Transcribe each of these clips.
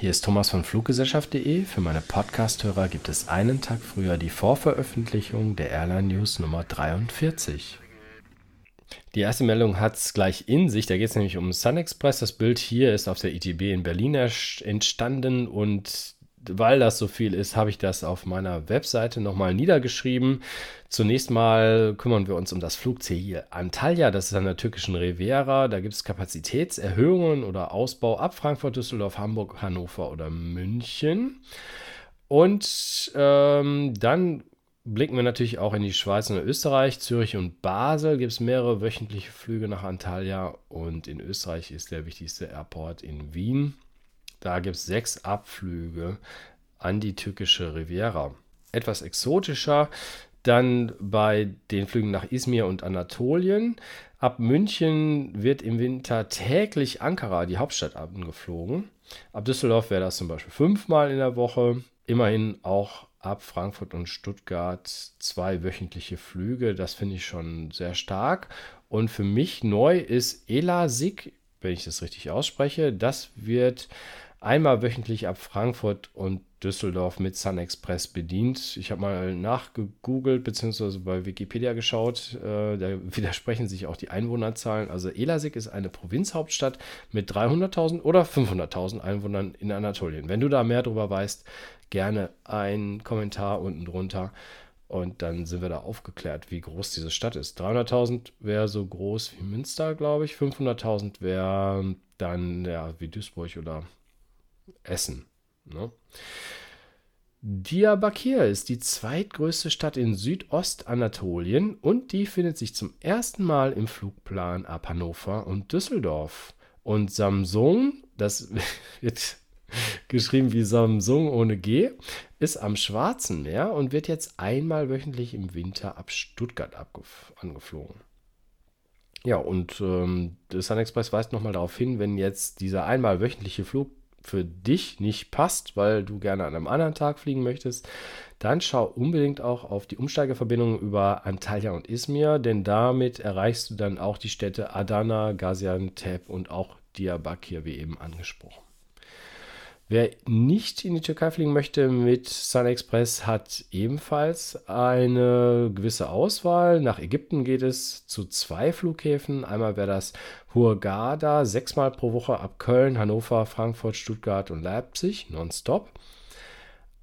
Hier ist Thomas von Fluggesellschaft.de. Für meine Podcasthörer gibt es einen Tag früher die Vorveröffentlichung der Airline News Nummer 43. Die erste Meldung hat es gleich in sich. Da geht es nämlich um Sun Express. Das Bild hier ist auf der ITB in Berlin entstanden und weil das so viel ist, habe ich das auf meiner Webseite nochmal niedergeschrieben. Zunächst mal kümmern wir uns um das Flugziel Antalya, das ist an der türkischen Riviera. Da gibt es Kapazitätserhöhungen oder Ausbau ab Frankfurt, Düsseldorf, Hamburg, Hannover oder München. Und ähm, dann blicken wir natürlich auch in die Schweiz und Österreich. Zürich und Basel gibt es mehrere wöchentliche Flüge nach Antalya und in Österreich ist der wichtigste Airport in Wien. Da gibt es sechs Abflüge an die türkische Riviera. Etwas exotischer dann bei den Flügen nach Izmir und Anatolien. Ab München wird im Winter täglich Ankara, die Hauptstadt, angeflogen. Ab Düsseldorf wäre das zum Beispiel fünfmal in der Woche. Immerhin auch ab Frankfurt und Stuttgart zwei wöchentliche Flüge. Das finde ich schon sehr stark. Und für mich neu ist Elasik, wenn ich das richtig ausspreche. Das wird einmal wöchentlich ab Frankfurt und Düsseldorf mit Sun Express bedient. Ich habe mal nachgegoogelt bzw. bei Wikipedia geschaut. Äh, da widersprechen sich auch die Einwohnerzahlen. Also Elasik ist eine Provinzhauptstadt mit 300.000 oder 500.000 Einwohnern in Anatolien. Wenn du da mehr darüber weißt, gerne ein Kommentar unten drunter. Und dann sind wir da aufgeklärt, wie groß diese Stadt ist. 300.000 wäre so groß wie Münster, glaube ich. 500.000 wäre dann ja, wie Duisburg oder Essen. Ne? Diyarbakir ist die zweitgrößte Stadt in Südostanatolien und die findet sich zum ersten Mal im Flugplan ab Hannover und Düsseldorf. Und Samsung, das wird geschrieben wie Samsung ohne G, ist am Schwarzen Meer und wird jetzt einmal wöchentlich im Winter ab Stuttgart angeflogen. Ja, und ähm, der Sun Express weist nochmal darauf hin, wenn jetzt dieser einmal wöchentliche Flug für dich nicht passt, weil du gerne an einem anderen Tag fliegen möchtest, dann schau unbedingt auch auf die Umsteigeverbindungen über Antalya und Izmir, denn damit erreichst du dann auch die Städte Adana, Gaziantep und auch Diyarbakir, wie eben angesprochen. Wer nicht in die Türkei fliegen möchte mit Sun Express, hat ebenfalls eine gewisse Auswahl. Nach Ägypten geht es zu zwei Flughäfen. Einmal wäre das Hurghada, sechsmal pro Woche ab Köln, Hannover, Frankfurt, Stuttgart und Leipzig, nonstop.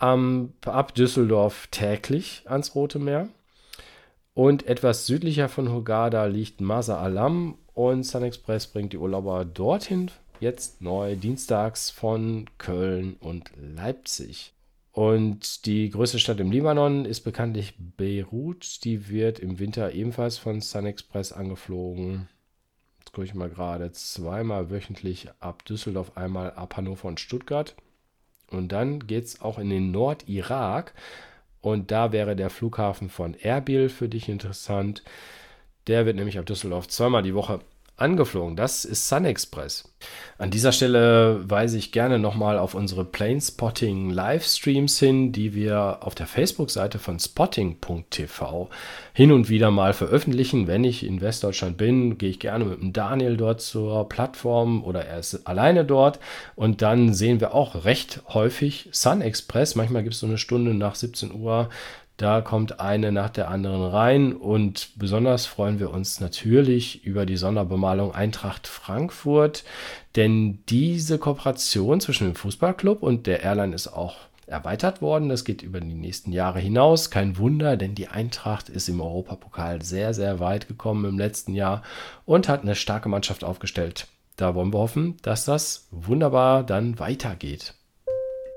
Ähm, ab Düsseldorf täglich ans Rote Meer. Und etwas südlicher von Hurghada liegt Masa Alam und Sun Express bringt die Urlauber dorthin jetzt neu dienstags von Köln und Leipzig. Und die größte Stadt im Libanon ist bekanntlich Beirut. Die wird im Winter ebenfalls von Sun Express angeflogen. Jetzt gucke ich mal gerade. Zweimal wöchentlich ab Düsseldorf, einmal ab Hannover und Stuttgart. Und dann geht es auch in den Nordirak. Und da wäre der Flughafen von Erbil für dich interessant. Der wird nämlich ab Düsseldorf zweimal die Woche angeflogen. Das ist Sun Express. An dieser Stelle weise ich gerne nochmal auf unsere Planespotting Livestreams hin, die wir auf der Facebook-Seite von spotting.tv hin und wieder mal veröffentlichen. Wenn ich in Westdeutschland bin, gehe ich gerne mit dem Daniel dort zur Plattform oder er ist alleine dort und dann sehen wir auch recht häufig Sun Express. Manchmal gibt es so eine Stunde nach 17 Uhr da kommt eine nach der anderen rein und besonders freuen wir uns natürlich über die Sonderbemalung Eintracht Frankfurt, denn diese Kooperation zwischen dem Fußballclub und der Airline ist auch erweitert worden. Das geht über die nächsten Jahre hinaus. Kein Wunder, denn die Eintracht ist im Europapokal sehr, sehr weit gekommen im letzten Jahr und hat eine starke Mannschaft aufgestellt. Da wollen wir hoffen, dass das wunderbar dann weitergeht.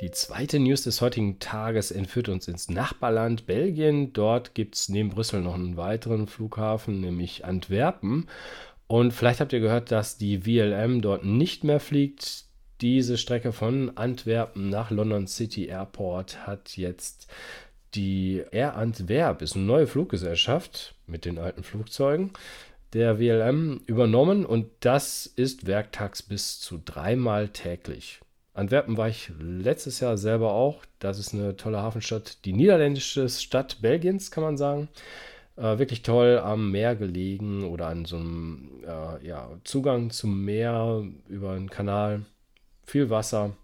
Die zweite News des heutigen Tages entführt uns ins Nachbarland Belgien. Dort gibt es neben Brüssel noch einen weiteren Flughafen, nämlich Antwerpen. Und vielleicht habt ihr gehört, dass die VLM dort nicht mehr fliegt. Diese Strecke von Antwerpen nach London City Airport hat jetzt die Air Antwerp, ist eine neue Fluggesellschaft mit den alten Flugzeugen der WLM übernommen und das ist werktags bis zu dreimal täglich. Antwerpen war ich letztes Jahr selber auch. Das ist eine tolle Hafenstadt. Die niederländische Stadt Belgiens, kann man sagen. Äh, wirklich toll am Meer gelegen oder an so einem äh, ja, Zugang zum Meer über einen Kanal. Viel Wasser.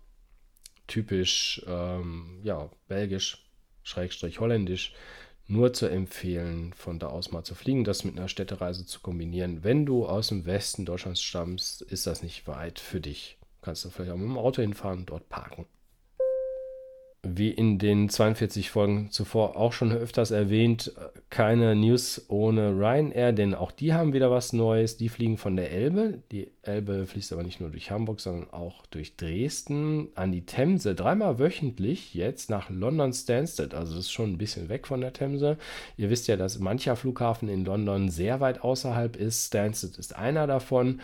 typisch ähm, ja, belgisch, schrägstrich holländisch, nur zu empfehlen, von da aus mal zu fliegen, das mit einer Städtereise zu kombinieren. Wenn du aus dem Westen Deutschlands stammst, ist das nicht weit für dich. Kannst du vielleicht auch mit dem Auto hinfahren und dort parken wie in den 42 Folgen zuvor auch schon öfters erwähnt, keine News ohne Ryanair, denn auch die haben wieder was Neues. Die fliegen von der Elbe. Die Elbe fließt aber nicht nur durch Hamburg, sondern auch durch Dresden an die Themse. Dreimal wöchentlich jetzt nach London Stansted. Also das ist schon ein bisschen weg von der Themse. Ihr wisst ja, dass mancher Flughafen in London sehr weit außerhalb ist. Stansted ist einer davon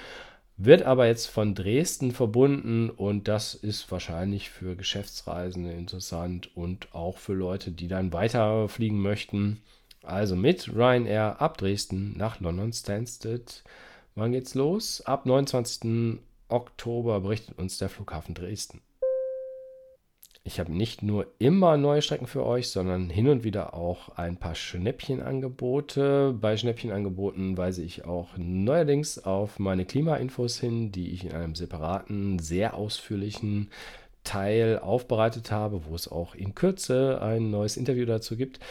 wird aber jetzt von Dresden verbunden und das ist wahrscheinlich für Geschäftsreisende interessant und auch für Leute, die dann weiterfliegen möchten. Also mit Ryanair ab Dresden nach London Stansted. Wann geht's los? Ab 29. Oktober berichtet uns der Flughafen Dresden. Ich habe nicht nur immer neue Strecken für euch, sondern hin und wieder auch ein paar Schnäppchenangebote. Bei Schnäppchenangeboten weise ich auch neuerdings auf meine Klimainfos hin, die ich in einem separaten, sehr ausführlichen Teil aufbereitet habe, wo es auch in Kürze ein neues Interview dazu gibt.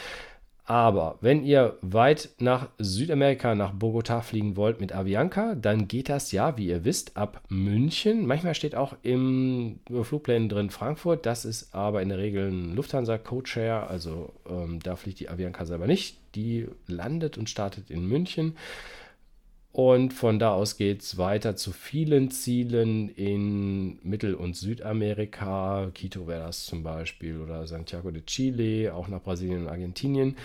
Aber wenn ihr weit nach Südamerika, nach Bogotá fliegen wollt mit Avianca, dann geht das ja, wie ihr wisst, ab München. Manchmal steht auch im Flugplan drin Frankfurt. Das ist aber in der Regel ein Lufthansa Codeshare. Also ähm, da fliegt die Avianca selber nicht. Die landet und startet in München. Und von da aus geht es weiter zu vielen Zielen in Mittel- und Südamerika. Quito wäre das zum Beispiel oder Santiago de Chile, auch nach Brasilien und Argentinien.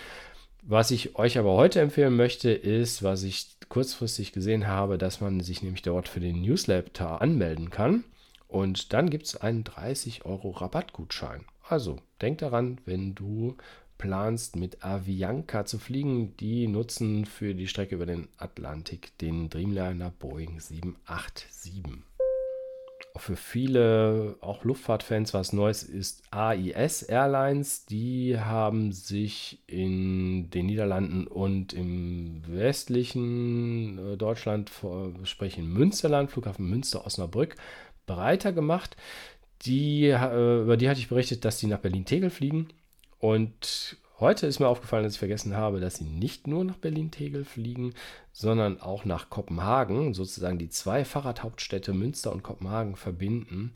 Was ich euch aber heute empfehlen möchte, ist, was ich kurzfristig gesehen habe, dass man sich nämlich dort für den Newsletter anmelden kann. Und dann gibt es einen 30 Euro Rabattgutschein. Also denk daran, wenn du planst, mit Avianca zu fliegen, die nutzen für die Strecke über den Atlantik den Dreamliner Boeing 787. Auch für viele, auch Luftfahrtfans, was Neues ist AIS Airlines. Die haben sich in den Niederlanden und im westlichen äh, Deutschland, sprich in Münsterland, Flughafen Münster-Osnabrück, breiter gemacht. Die, äh, über die hatte ich berichtet, dass die nach Berlin-Tegel fliegen und heute ist mir aufgefallen, dass ich vergessen habe, dass sie nicht nur nach Berlin-Tegel fliegen, sondern auch nach Kopenhagen, sozusagen die zwei Fahrradhauptstädte Münster und Kopenhagen verbinden.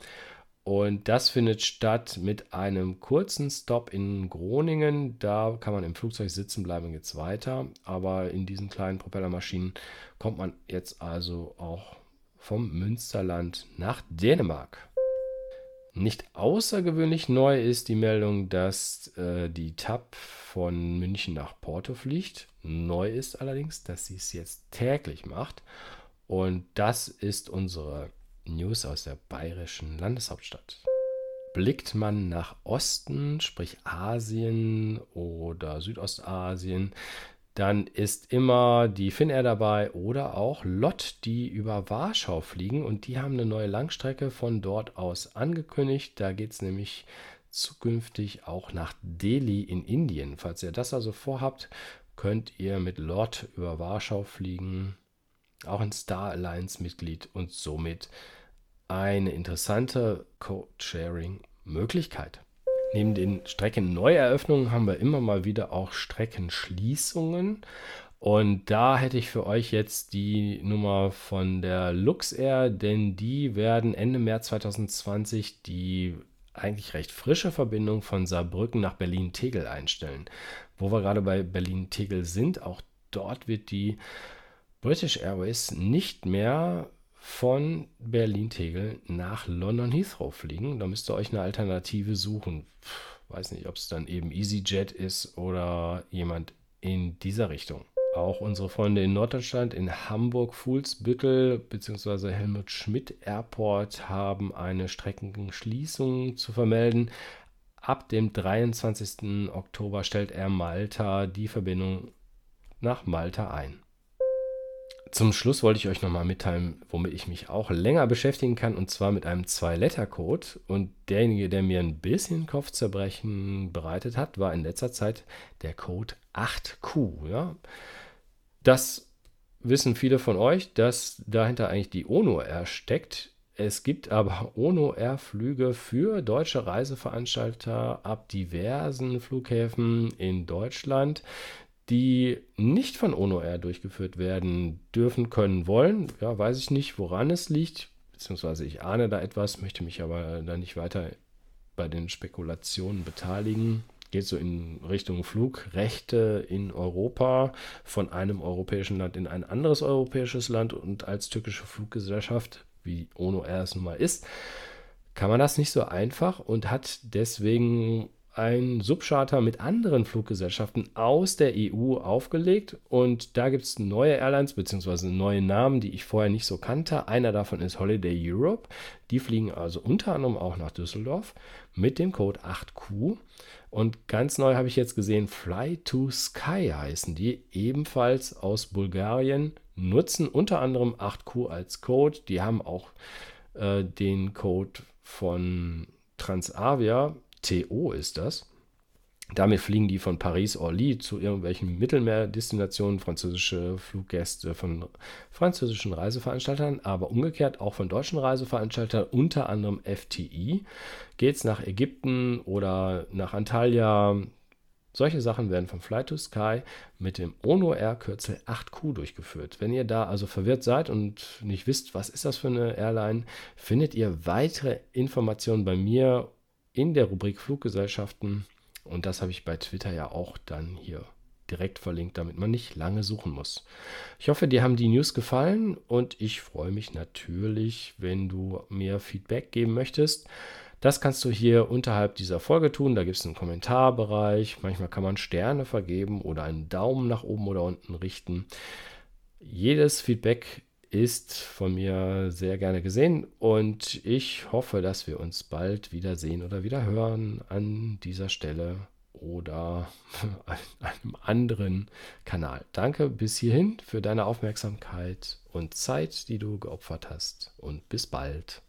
Und das findet statt mit einem kurzen Stop in Groningen. Da kann man im Flugzeug sitzen bleiben und geht es weiter. Aber in diesen kleinen Propellermaschinen kommt man jetzt also auch vom Münsterland nach Dänemark. Nicht außergewöhnlich neu ist die Meldung, dass äh, die TAP von München nach Porto fliegt. Neu ist allerdings, dass sie es jetzt täglich macht. Und das ist unsere News aus der bayerischen Landeshauptstadt. Blickt man nach Osten, sprich Asien oder Südostasien, dann ist immer die Finnair dabei oder auch LOT, die über Warschau fliegen und die haben eine neue Langstrecke von dort aus angekündigt. Da geht es nämlich zukünftig auch nach Delhi in Indien. Falls ihr das also vorhabt, könnt ihr mit LOT über Warschau fliegen. Auch ein Star Alliance Mitglied und somit eine interessante Code-Sharing-Möglichkeit. Neben den Streckenneueröffnungen haben wir immer mal wieder auch Streckenschließungen. Und da hätte ich für euch jetzt die Nummer von der Luxair, denn die werden Ende März 2020 die eigentlich recht frische Verbindung von Saarbrücken nach Berlin-Tegel einstellen. Wo wir gerade bei Berlin-Tegel sind, auch dort wird die British Airways nicht mehr von Berlin-Tegel nach London Heathrow fliegen. Da müsst ihr euch eine Alternative suchen. Puh, weiß nicht, ob es dann eben EasyJet ist oder jemand in dieser Richtung. Auch unsere Freunde in Norddeutschland, in Hamburg, Fuhlsbüttel bzw. Helmut Schmidt Airport haben eine Streckenschließung zu vermelden. Ab dem 23. Oktober stellt Air Malta die Verbindung nach Malta ein. Zum Schluss wollte ich euch nochmal mitteilen, womit ich mich auch länger beschäftigen kann, und zwar mit einem Zwei-Letter-Code. Und derjenige, der mir ein bisschen Kopfzerbrechen bereitet hat, war in letzter Zeit der Code 8Q. Ja? Das wissen viele von euch, dass dahinter eigentlich die ONUR steckt. Es gibt aber ONO-Air-Flüge für deutsche Reiseveranstalter ab diversen Flughäfen in Deutschland, die nicht von ONO-Air durchgeführt werden dürfen, können, wollen. Ja, weiß ich nicht, woran es liegt, beziehungsweise ich ahne da etwas, möchte mich aber da nicht weiter bei den Spekulationen beteiligen. Geht so in Richtung Flugrechte in Europa von einem europäischen Land in ein anderes europäisches Land und als türkische Fluggesellschaft, wie ONO Air es nun mal ist, kann man das nicht so einfach und hat deswegen ein Subcharter mit anderen Fluggesellschaften aus der EU aufgelegt und da gibt es neue Airlines bzw. neue Namen, die ich vorher nicht so kannte. Einer davon ist Holiday Europe. Die fliegen also unter anderem auch nach Düsseldorf mit dem Code 8Q. Und ganz neu habe ich jetzt gesehen, Fly to Sky heißen die, ebenfalls aus Bulgarien, nutzen unter anderem 8Q als Code. Die haben auch äh, den Code von Transavia TO ist das. Damit fliegen die von Paris-Orly zu irgendwelchen Mittelmeerdestinationen, französische Fluggäste von französischen Reiseveranstaltern, aber umgekehrt auch von deutschen Reiseveranstaltern, unter anderem FTI. Geht es nach Ägypten oder nach Antalya? Solche Sachen werden von Fly to Sky mit dem Ono Air Kürzel 8Q durchgeführt. Wenn ihr da also verwirrt seid und nicht wisst, was ist das für eine Airline, findet ihr weitere Informationen bei mir in der Rubrik Fluggesellschaften. Und das habe ich bei Twitter ja auch dann hier direkt verlinkt, damit man nicht lange suchen muss. Ich hoffe, dir haben die News gefallen und ich freue mich natürlich, wenn du mir Feedback geben möchtest. Das kannst du hier unterhalb dieser Folge tun. Da gibt es einen Kommentarbereich. Manchmal kann man Sterne vergeben oder einen Daumen nach oben oder unten richten. Jedes Feedback ist von mir sehr gerne gesehen und ich hoffe, dass wir uns bald wiedersehen oder wieder hören an dieser Stelle oder an einem anderen Kanal. Danke bis hierhin für deine Aufmerksamkeit und Zeit, die du geopfert hast und bis bald.